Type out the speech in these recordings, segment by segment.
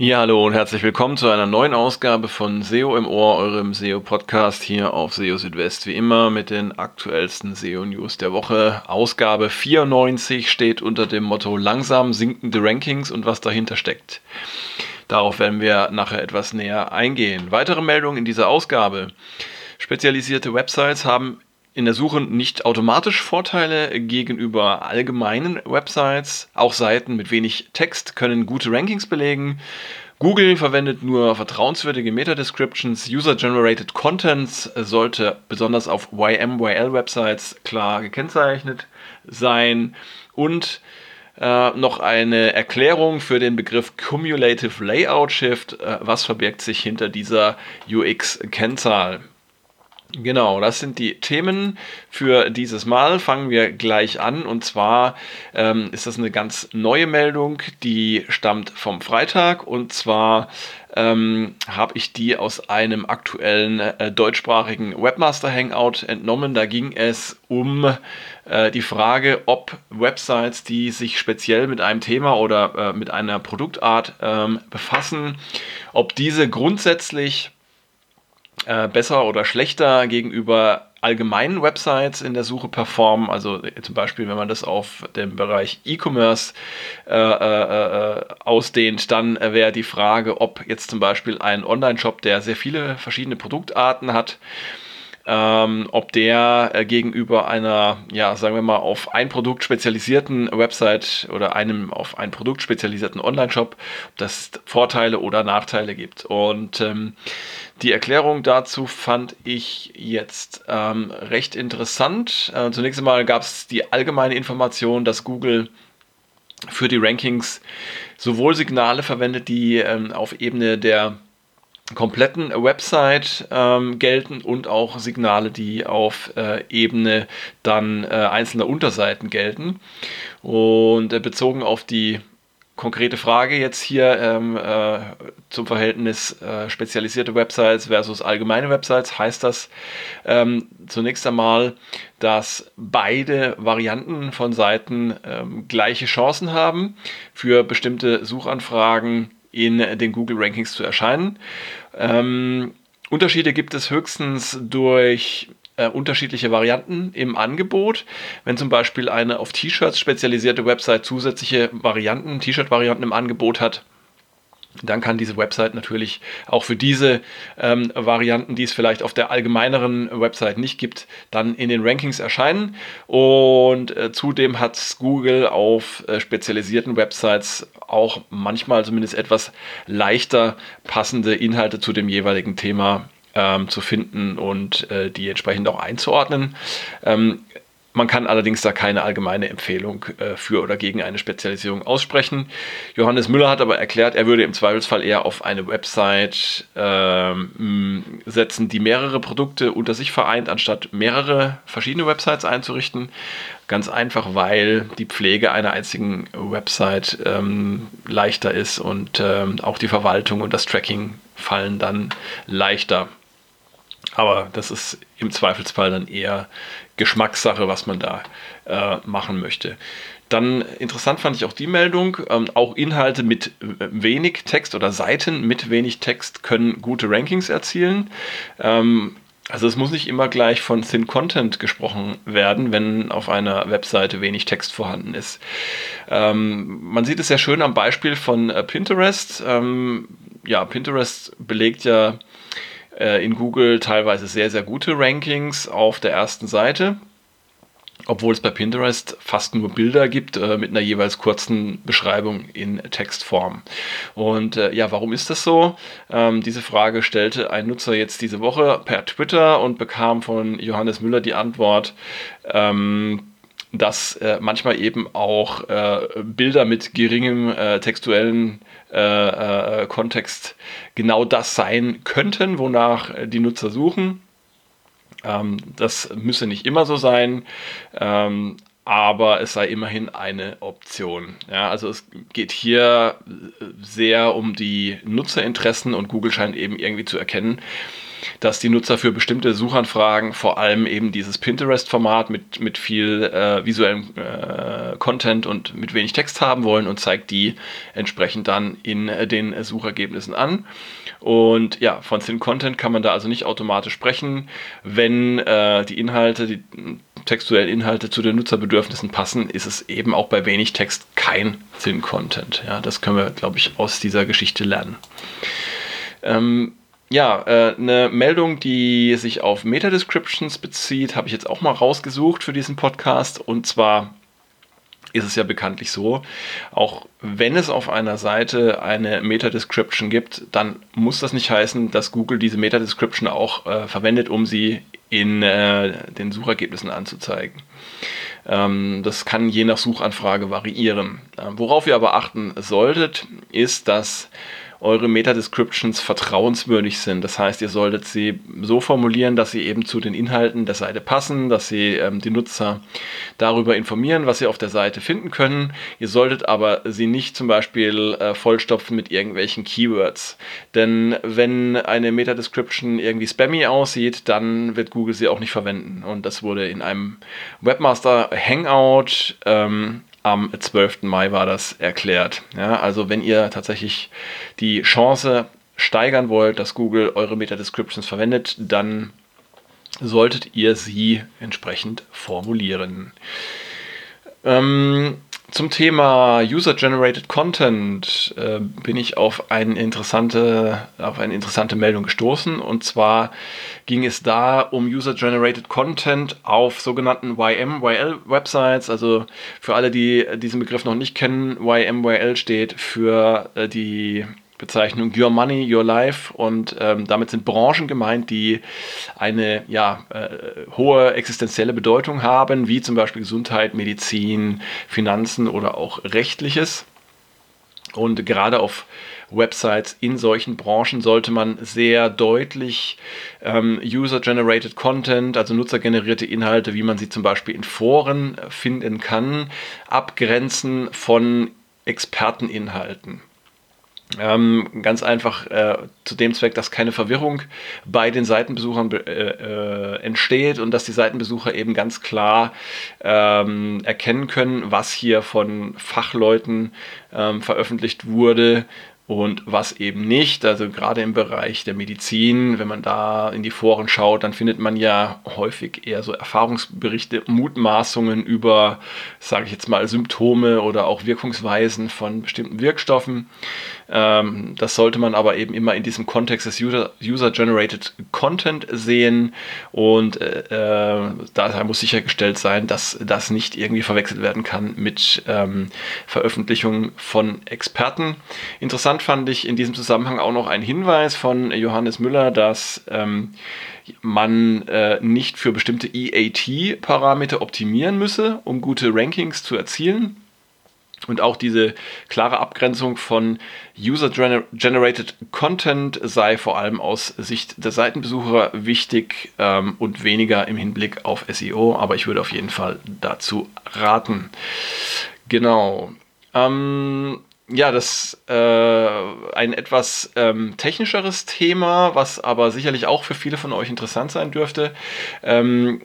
Ja, hallo und herzlich willkommen zu einer neuen Ausgabe von SEO im Ohr, eurem SEO-Podcast hier auf SEO Südwest, wie immer mit den aktuellsten SEO-News der Woche. Ausgabe 94 steht unter dem Motto langsam sinkende Rankings und was dahinter steckt. Darauf werden wir nachher etwas näher eingehen. Weitere Meldungen in dieser Ausgabe. Spezialisierte Websites haben in der Suche nicht automatisch Vorteile gegenüber allgemeinen Websites. Auch Seiten mit wenig Text können gute Rankings belegen. Google verwendet nur vertrauenswürdige Meta-Descriptions. User-Generated Contents sollte besonders auf YMYL-Websites klar gekennzeichnet sein. Und äh, noch eine Erklärung für den Begriff Cumulative Layout Shift. Äh, was verbirgt sich hinter dieser UX-Kennzahl? Genau, das sind die Themen für dieses Mal. Fangen wir gleich an. Und zwar ähm, ist das eine ganz neue Meldung, die stammt vom Freitag. Und zwar ähm, habe ich die aus einem aktuellen äh, deutschsprachigen Webmaster Hangout entnommen. Da ging es um äh, die Frage, ob Websites, die sich speziell mit einem Thema oder äh, mit einer Produktart ähm, befassen, ob diese grundsätzlich äh, besser oder schlechter gegenüber allgemeinen Websites in der Suche performen. Also äh, zum Beispiel, wenn man das auf den Bereich E-Commerce äh, äh, äh ausdehnt, dann wäre die Frage, ob jetzt zum Beispiel ein Online-Shop, der sehr viele verschiedene Produktarten hat, ähm, ob der äh, gegenüber einer, ja, sagen wir mal, auf ein Produkt spezialisierten Website oder einem auf ein Produkt spezialisierten Online-Shop, das Vorteile oder Nachteile gibt. Und ähm, die Erklärung dazu fand ich jetzt ähm, recht interessant. Äh, zunächst einmal gab es die allgemeine Information, dass Google für die Rankings sowohl Signale verwendet, die ähm, auf Ebene der kompletten Website ähm, gelten und auch Signale, die auf äh, Ebene dann äh, einzelner Unterseiten gelten. Und äh, bezogen auf die konkrete Frage jetzt hier ähm, äh, zum Verhältnis äh, spezialisierte Websites versus allgemeine Websites heißt das ähm, zunächst einmal, dass beide Varianten von Seiten ähm, gleiche Chancen haben, für bestimmte Suchanfragen in den Google Rankings zu erscheinen. Ähm, Unterschiede gibt es höchstens durch äh, unterschiedliche Varianten im Angebot. Wenn zum Beispiel eine auf T-Shirts spezialisierte Website zusätzliche Varianten, T-Shirt-Varianten im Angebot hat, dann kann diese Website natürlich auch für diese ähm, Varianten, die es vielleicht auf der allgemeineren Website nicht gibt, dann in den Rankings erscheinen. Und äh, zudem hat Google auf äh, spezialisierten Websites auch manchmal zumindest etwas leichter passende Inhalte zu dem jeweiligen Thema ähm, zu finden und äh, die entsprechend auch einzuordnen. Ähm, man kann allerdings da keine allgemeine Empfehlung äh, für oder gegen eine Spezialisierung aussprechen. Johannes Müller hat aber erklärt, er würde im Zweifelsfall eher auf eine Website ähm, setzen, die mehrere Produkte unter sich vereint, anstatt mehrere verschiedene Websites einzurichten. Ganz einfach, weil die Pflege einer einzigen Website ähm, leichter ist und ähm, auch die Verwaltung und das Tracking fallen dann leichter. Aber das ist im Zweifelsfall dann eher Geschmackssache, was man da äh, machen möchte. Dann interessant fand ich auch die Meldung, ähm, auch Inhalte mit äh, wenig Text oder Seiten mit wenig Text können gute Rankings erzielen. Ähm, also es muss nicht immer gleich von Thin Content gesprochen werden, wenn auf einer Webseite wenig Text vorhanden ist. Ähm, man sieht es sehr schön am Beispiel von äh, Pinterest. Ähm, ja, Pinterest belegt ja äh, in Google teilweise sehr, sehr gute Rankings auf der ersten Seite obwohl es bei Pinterest fast nur Bilder gibt äh, mit einer jeweils kurzen Beschreibung in Textform. Und äh, ja, warum ist das so? Ähm, diese Frage stellte ein Nutzer jetzt diese Woche per Twitter und bekam von Johannes Müller die Antwort, ähm, dass äh, manchmal eben auch äh, Bilder mit geringem äh, textuellen äh, äh, Kontext genau das sein könnten, wonach die Nutzer suchen. Ähm, das müsse nicht immer so sein. Ähm, aber es sei immerhin eine Option. Ja, also es geht hier sehr um die Nutzerinteressen und Google scheint eben irgendwie zu erkennen, dass die Nutzer für bestimmte Suchanfragen vor allem eben dieses Pinterest-Format mit, mit viel äh, visuellem äh, Content und mit wenig Text haben wollen und zeigt die entsprechend dann in äh, den Suchergebnissen an. Und ja, von Thin Content kann man da also nicht automatisch sprechen, wenn äh, die Inhalte, die textuellen Inhalte zu den Nutzerbedürfnissen passen, ist es eben auch bei wenig Text kein Thin Content. Ja, das können wir, glaube ich, aus dieser Geschichte lernen. Ähm, ja, äh, eine Meldung, die sich auf Meta-Descriptions bezieht, habe ich jetzt auch mal rausgesucht für diesen Podcast. Und zwar ist es ja bekanntlich so, auch wenn es auf einer Seite eine Meta-Description gibt, dann muss das nicht heißen, dass Google diese Meta-Description auch äh, verwendet, um sie in äh, den Suchergebnissen anzuzeigen. Ähm, das kann je nach Suchanfrage variieren. Ähm, worauf ihr aber achten solltet, ist, dass eure Meta-Descriptions vertrauenswürdig sind. Das heißt, ihr solltet sie so formulieren, dass sie eben zu den Inhalten der Seite passen, dass sie ähm, die Nutzer darüber informieren, was sie auf der Seite finden können. Ihr solltet aber sie nicht zum Beispiel äh, vollstopfen mit irgendwelchen Keywords. Denn wenn eine Meta-Description irgendwie spammy aussieht, dann wird Google sie auch nicht verwenden. Und das wurde in einem Webmaster Hangout ähm, am 12. Mai war das erklärt. Ja, also wenn ihr tatsächlich die Chance steigern wollt, dass Google eure Meta-Descriptions verwendet, dann solltet ihr sie entsprechend formulieren. Ähm, zum Thema User-Generated Content äh, bin ich auf eine, interessante, auf eine interessante Meldung gestoßen. Und zwar ging es da um User-Generated Content auf sogenannten YMYL-Websites. Also für alle, die diesen Begriff noch nicht kennen, YMYL steht für äh, die Bezeichnung Your Money, Your Life und ähm, damit sind Branchen gemeint, die eine ja, äh, hohe existenzielle Bedeutung haben, wie zum Beispiel Gesundheit, Medizin, Finanzen oder auch rechtliches. Und gerade auf Websites in solchen Branchen sollte man sehr deutlich ähm, User-Generated Content, also nutzergenerierte Inhalte, wie man sie zum Beispiel in Foren finden kann, abgrenzen von Experteninhalten. Ähm, ganz einfach äh, zu dem Zweck, dass keine Verwirrung bei den Seitenbesuchern äh, äh, entsteht und dass die Seitenbesucher eben ganz klar ähm, erkennen können, was hier von Fachleuten ähm, veröffentlicht wurde und was eben nicht. Also gerade im Bereich der Medizin, wenn man da in die Foren schaut, dann findet man ja häufig eher so Erfahrungsberichte, Mutmaßungen über, sage ich jetzt mal, Symptome oder auch Wirkungsweisen von bestimmten Wirkstoffen. Ähm, das sollte man aber eben immer in diesem Kontext des User-Generated Content sehen und äh, äh, daher muss sichergestellt sein, dass das nicht irgendwie verwechselt werden kann mit ähm, Veröffentlichungen von Experten. Interessant fand ich in diesem Zusammenhang auch noch ein Hinweis von Johannes Müller, dass ähm, man äh, nicht für bestimmte EAT-Parameter optimieren müsse, um gute Rankings zu erzielen. Und auch diese klare Abgrenzung von User-Generated Content sei vor allem aus Sicht der Seitenbesucher wichtig ähm, und weniger im Hinblick auf SEO, aber ich würde auf jeden Fall dazu raten. Genau. Ähm, ja, das äh, ein etwas ähm, technischeres Thema, was aber sicherlich auch für viele von euch interessant sein dürfte. Ähm,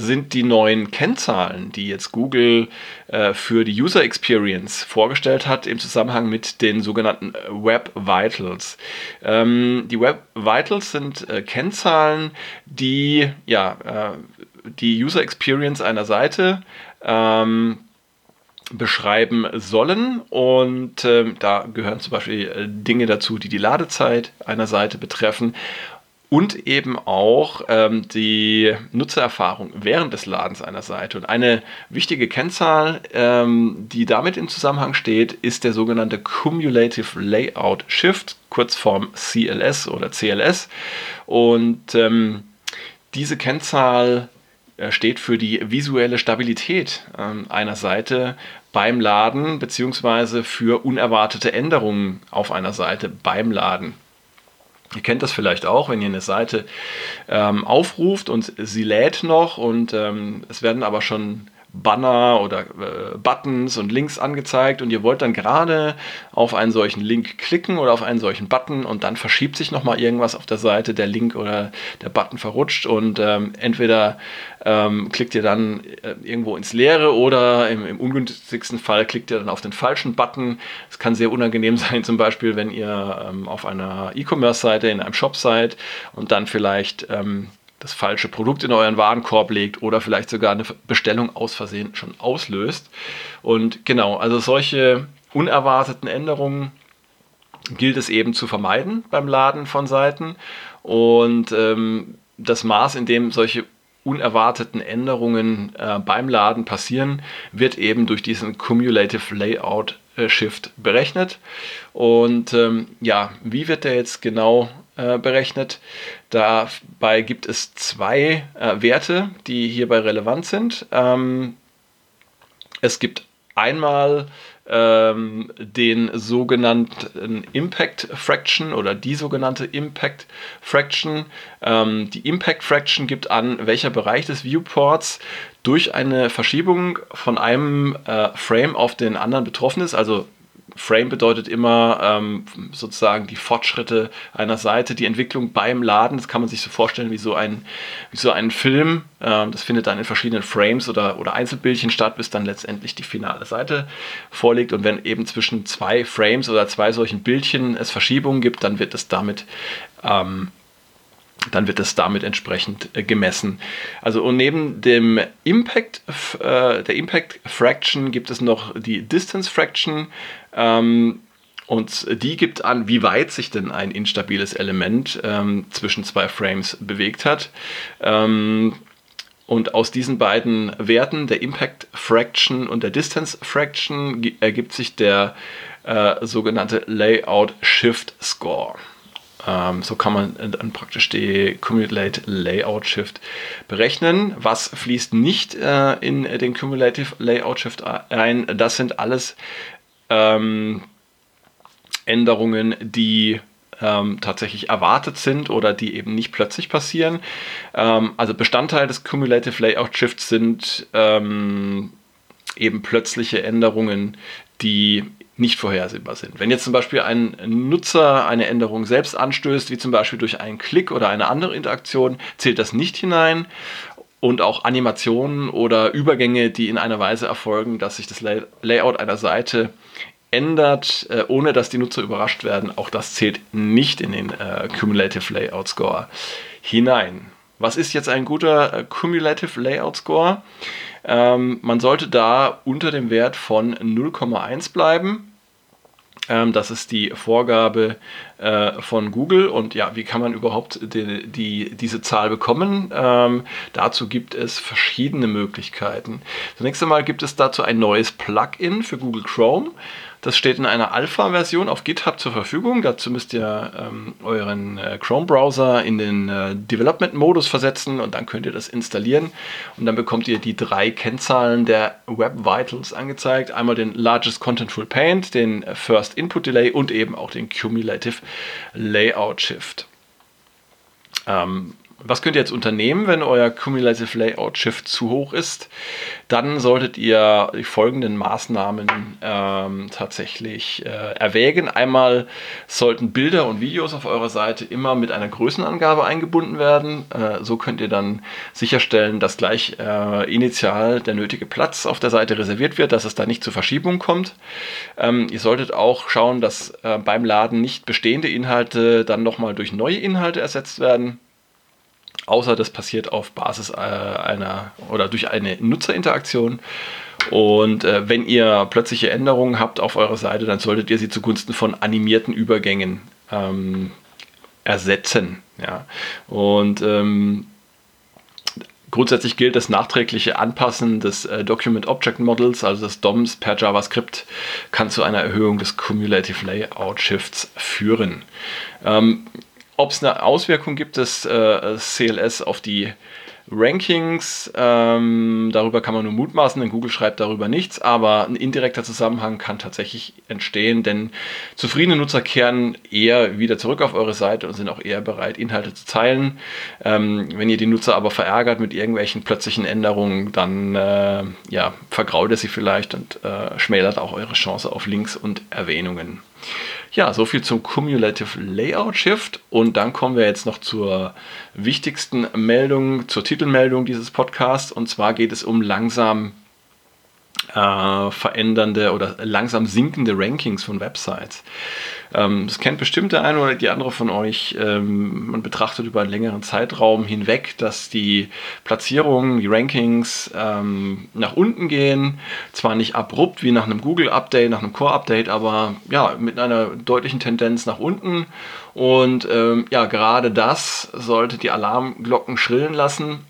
sind die neuen Kennzahlen, die jetzt Google äh, für die User Experience vorgestellt hat im Zusammenhang mit den sogenannten äh, Web Vitals. Ähm, die Web Vitals sind äh, Kennzahlen, die ja, äh, die User Experience einer Seite ähm, beschreiben sollen. Und äh, da gehören zum Beispiel äh, Dinge dazu, die die Ladezeit einer Seite betreffen und eben auch ähm, die Nutzererfahrung während des Ladens einer Seite. Und eine wichtige Kennzahl, ähm, die damit im Zusammenhang steht, ist der sogenannte Cumulative Layout Shift, Kurzform CLS oder CLS. Und ähm, diese Kennzahl äh, steht für die visuelle Stabilität ähm, einer Seite beim Laden beziehungsweise für unerwartete Änderungen auf einer Seite beim Laden. Ihr kennt das vielleicht auch, wenn ihr eine Seite ähm, aufruft und sie lädt noch und ähm, es werden aber schon Banner oder äh, Buttons und Links angezeigt und ihr wollt dann gerade auf einen solchen Link klicken oder auf einen solchen Button und dann verschiebt sich nochmal irgendwas auf der Seite, der Link oder der Button verrutscht und ähm, entweder ähm, klickt ihr dann äh, irgendwo ins Leere oder im, im, ungünstigsten Fall klickt ihr dann auf den falschen Button. Es kann sehr unangenehm sein, zum Beispiel, wenn ihr ähm, auf einer E-Commerce-Seite, in einem Shop seid und dann vielleicht ähm, das falsche Produkt in euren Warenkorb legt oder vielleicht sogar eine Bestellung aus Versehen schon auslöst. Und genau, also solche unerwarteten Änderungen gilt es eben zu vermeiden beim Laden von Seiten. Und ähm, das Maß, in dem solche unerwarteten Änderungen äh, beim Laden passieren, wird eben durch diesen Cumulative Layout äh, Shift berechnet. Und ähm, ja, wie wird der jetzt genau äh, berechnet? Dabei gibt es zwei äh, Werte, die hierbei relevant sind. Ähm, es gibt einmal ähm, den sogenannten Impact Fraction oder die sogenannte Impact Fraction. Ähm, die Impact Fraction gibt an, welcher Bereich des Viewports durch eine Verschiebung von einem äh, Frame auf den anderen betroffen ist. Also Frame bedeutet immer ähm, sozusagen die Fortschritte einer Seite, die Entwicklung beim Laden. Das kann man sich so vorstellen wie so ein, wie so ein Film. Ähm, das findet dann in verschiedenen Frames oder, oder Einzelbildchen statt, bis dann letztendlich die finale Seite vorliegt. Und wenn eben zwischen zwei Frames oder zwei solchen Bildchen es Verschiebungen gibt, dann wird es damit ähm, dann wird es damit entsprechend äh, gemessen. Also und neben dem Impact, äh, der Impact Fraction gibt es noch die Distance Fraction. Ähm, und die gibt an, wie weit sich denn ein instabiles Element ähm, zwischen zwei Frames bewegt hat. Ähm, und aus diesen beiden Werten, der Impact Fraction und der Distance Fraction, ergibt sich der äh, sogenannte Layout Shift Score. Ähm, so kann man dann praktisch die Cumulative Layout Shift berechnen. Was fließt nicht äh, in den Cumulative Layout Shift ein? Das sind alles ähm, Änderungen, die ähm, tatsächlich erwartet sind oder die eben nicht plötzlich passieren. Ähm, also Bestandteil des Cumulative Layout Shifts sind ähm, eben plötzliche Änderungen, die nicht vorhersehbar sind. Wenn jetzt zum Beispiel ein Nutzer eine Änderung selbst anstößt, wie zum Beispiel durch einen Klick oder eine andere Interaktion, zählt das nicht hinein. Und auch Animationen oder Übergänge, die in einer Weise erfolgen, dass sich das Layout einer Seite ändert, äh, ohne dass die Nutzer überrascht werden, auch das zählt nicht in den äh, Cumulative Layout Score hinein. Was ist jetzt ein guter äh, Cumulative Layout Score? Ähm, man sollte da unter dem Wert von 0,1 bleiben. Ähm, das ist die Vorgabe äh, von Google. Und ja, wie kann man überhaupt die, die diese Zahl bekommen? Ähm, dazu gibt es verschiedene Möglichkeiten. Zunächst einmal gibt es dazu ein neues Plugin für Google Chrome. Das steht in einer Alpha-Version auf GitHub zur Verfügung. Dazu müsst ihr ähm, euren äh, Chrome-Browser in den äh, Development-Modus versetzen und dann könnt ihr das installieren. Und dann bekommt ihr die drei Kennzahlen der Web Vitals angezeigt. Einmal den Largest Contentful Paint, den First Input Delay und eben auch den Cumulative Layout Shift. Ähm, was könnt ihr jetzt unternehmen, wenn euer Cumulative Layout Shift zu hoch ist? Dann solltet ihr die folgenden Maßnahmen ähm, tatsächlich äh, erwägen. Einmal sollten Bilder und Videos auf eurer Seite immer mit einer Größenangabe eingebunden werden. Äh, so könnt ihr dann sicherstellen, dass gleich äh, initial der nötige Platz auf der Seite reserviert wird, dass es da nicht zu Verschiebung kommt. Ähm, ihr solltet auch schauen, dass äh, beim Laden nicht bestehende Inhalte dann nochmal durch neue Inhalte ersetzt werden außer das passiert auf Basis äh, einer oder durch eine Nutzerinteraktion. Und äh, wenn ihr plötzliche Änderungen habt auf eurer Seite, dann solltet ihr sie zugunsten von animierten Übergängen ähm, ersetzen. Ja. Und ähm, Grundsätzlich gilt das nachträgliche Anpassen des äh, Document Object Models, also des DOMs per JavaScript, kann zu einer Erhöhung des Cumulative Layout Shifts führen. Ähm, ob es eine Auswirkung gibt des äh, CLS auf die Rankings, ähm, darüber kann man nur mutmaßen, denn Google schreibt darüber nichts, aber ein indirekter Zusammenhang kann tatsächlich entstehen, denn zufriedene Nutzer kehren eher wieder zurück auf eure Seite und sind auch eher bereit, Inhalte zu teilen. Ähm, wenn ihr die Nutzer aber verärgert mit irgendwelchen plötzlichen Änderungen, dann äh, ja, vergraut ihr sie vielleicht und äh, schmälert auch eure Chance auf Links und Erwähnungen. Ja, so viel zum Cumulative Layout Shift. Und dann kommen wir jetzt noch zur wichtigsten Meldung, zur Titelmeldung dieses Podcasts. Und zwar geht es um langsam äh, verändernde oder langsam sinkende Rankings von Websites. Ähm, das kennt bestimmt der eine oder die andere von euch. Ähm, man betrachtet über einen längeren Zeitraum hinweg, dass die Platzierungen, die Rankings ähm, nach unten gehen. Zwar nicht abrupt wie nach einem Google-Update, nach einem Core-Update, aber ja, mit einer deutlichen Tendenz nach unten. Und ähm, ja, gerade das sollte die Alarmglocken schrillen lassen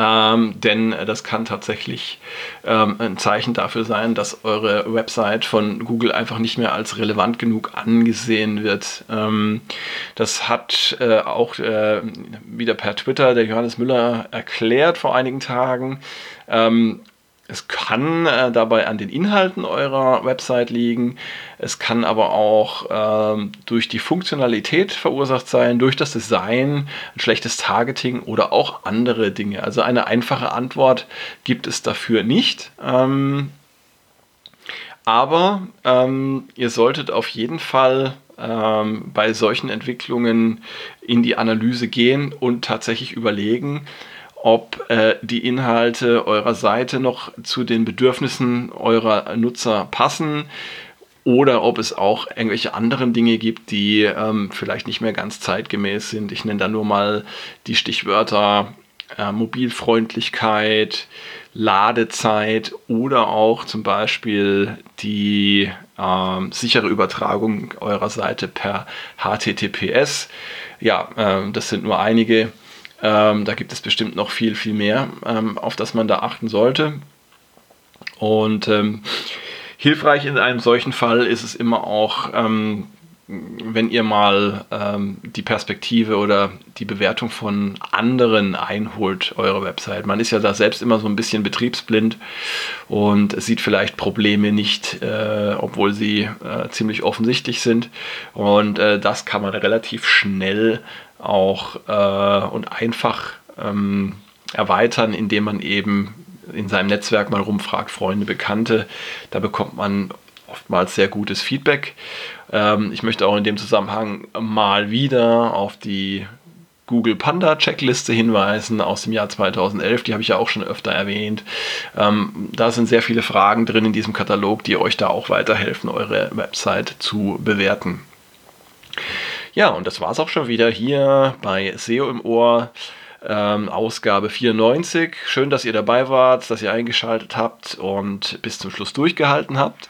ähm, denn das kann tatsächlich ähm, ein Zeichen dafür sein, dass eure Website von Google einfach nicht mehr als relevant genug angesehen wird. Ähm, das hat äh, auch äh, wieder per Twitter der Johannes Müller erklärt vor einigen Tagen. Es kann äh, dabei an den Inhalten eurer Website liegen. Es kann aber auch ähm, durch die Funktionalität verursacht sein, durch das Design, ein schlechtes Targeting oder auch andere Dinge. Also eine einfache Antwort gibt es dafür nicht. Ähm, aber ähm, ihr solltet auf jeden Fall ähm, bei solchen Entwicklungen in die Analyse gehen und tatsächlich überlegen, ob äh, die Inhalte eurer Seite noch zu den Bedürfnissen eurer Nutzer passen oder ob es auch irgendwelche anderen Dinge gibt, die ähm, vielleicht nicht mehr ganz zeitgemäß sind. Ich nenne da nur mal die Stichwörter äh, Mobilfreundlichkeit, Ladezeit oder auch zum Beispiel die äh, sichere Übertragung eurer Seite per HTTPS. Ja, äh, das sind nur einige ähm, da gibt es bestimmt noch viel, viel mehr, ähm, auf das man da achten sollte. Und ähm, hilfreich in einem solchen Fall ist es immer auch, ähm, wenn ihr mal ähm, die Perspektive oder die Bewertung von anderen einholt, eure Website. Man ist ja da selbst immer so ein bisschen betriebsblind und sieht vielleicht Probleme nicht, äh, obwohl sie äh, ziemlich offensichtlich sind. Und äh, das kann man relativ schnell auch äh, und einfach ähm, erweitern, indem man eben in seinem Netzwerk mal rumfragt, Freunde, Bekannte. Da bekommt man oftmals sehr gutes Feedback. Ähm, ich möchte auch in dem Zusammenhang mal wieder auf die Google Panda Checkliste hinweisen aus dem Jahr 2011. Die habe ich ja auch schon öfter erwähnt. Ähm, da sind sehr viele Fragen drin in diesem Katalog, die euch da auch weiterhelfen, eure Website zu bewerten. Ja, und das war es auch schon wieder hier bei SEO im Ohr. Ähm, Ausgabe 94. Schön, dass ihr dabei wart, dass ihr eingeschaltet habt und bis zum Schluss durchgehalten habt.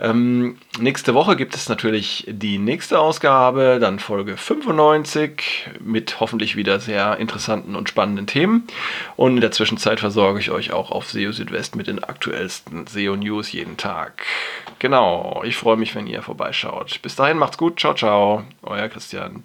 Ähm, nächste Woche gibt es natürlich die nächste Ausgabe, dann Folge 95 mit hoffentlich wieder sehr interessanten und spannenden Themen. Und in der Zwischenzeit versorge ich euch auch auf SEO Südwest mit den aktuellsten SEO News jeden Tag. Genau, ich freue mich, wenn ihr vorbeischaut. Bis dahin macht's gut, ciao, ciao, euer Christian.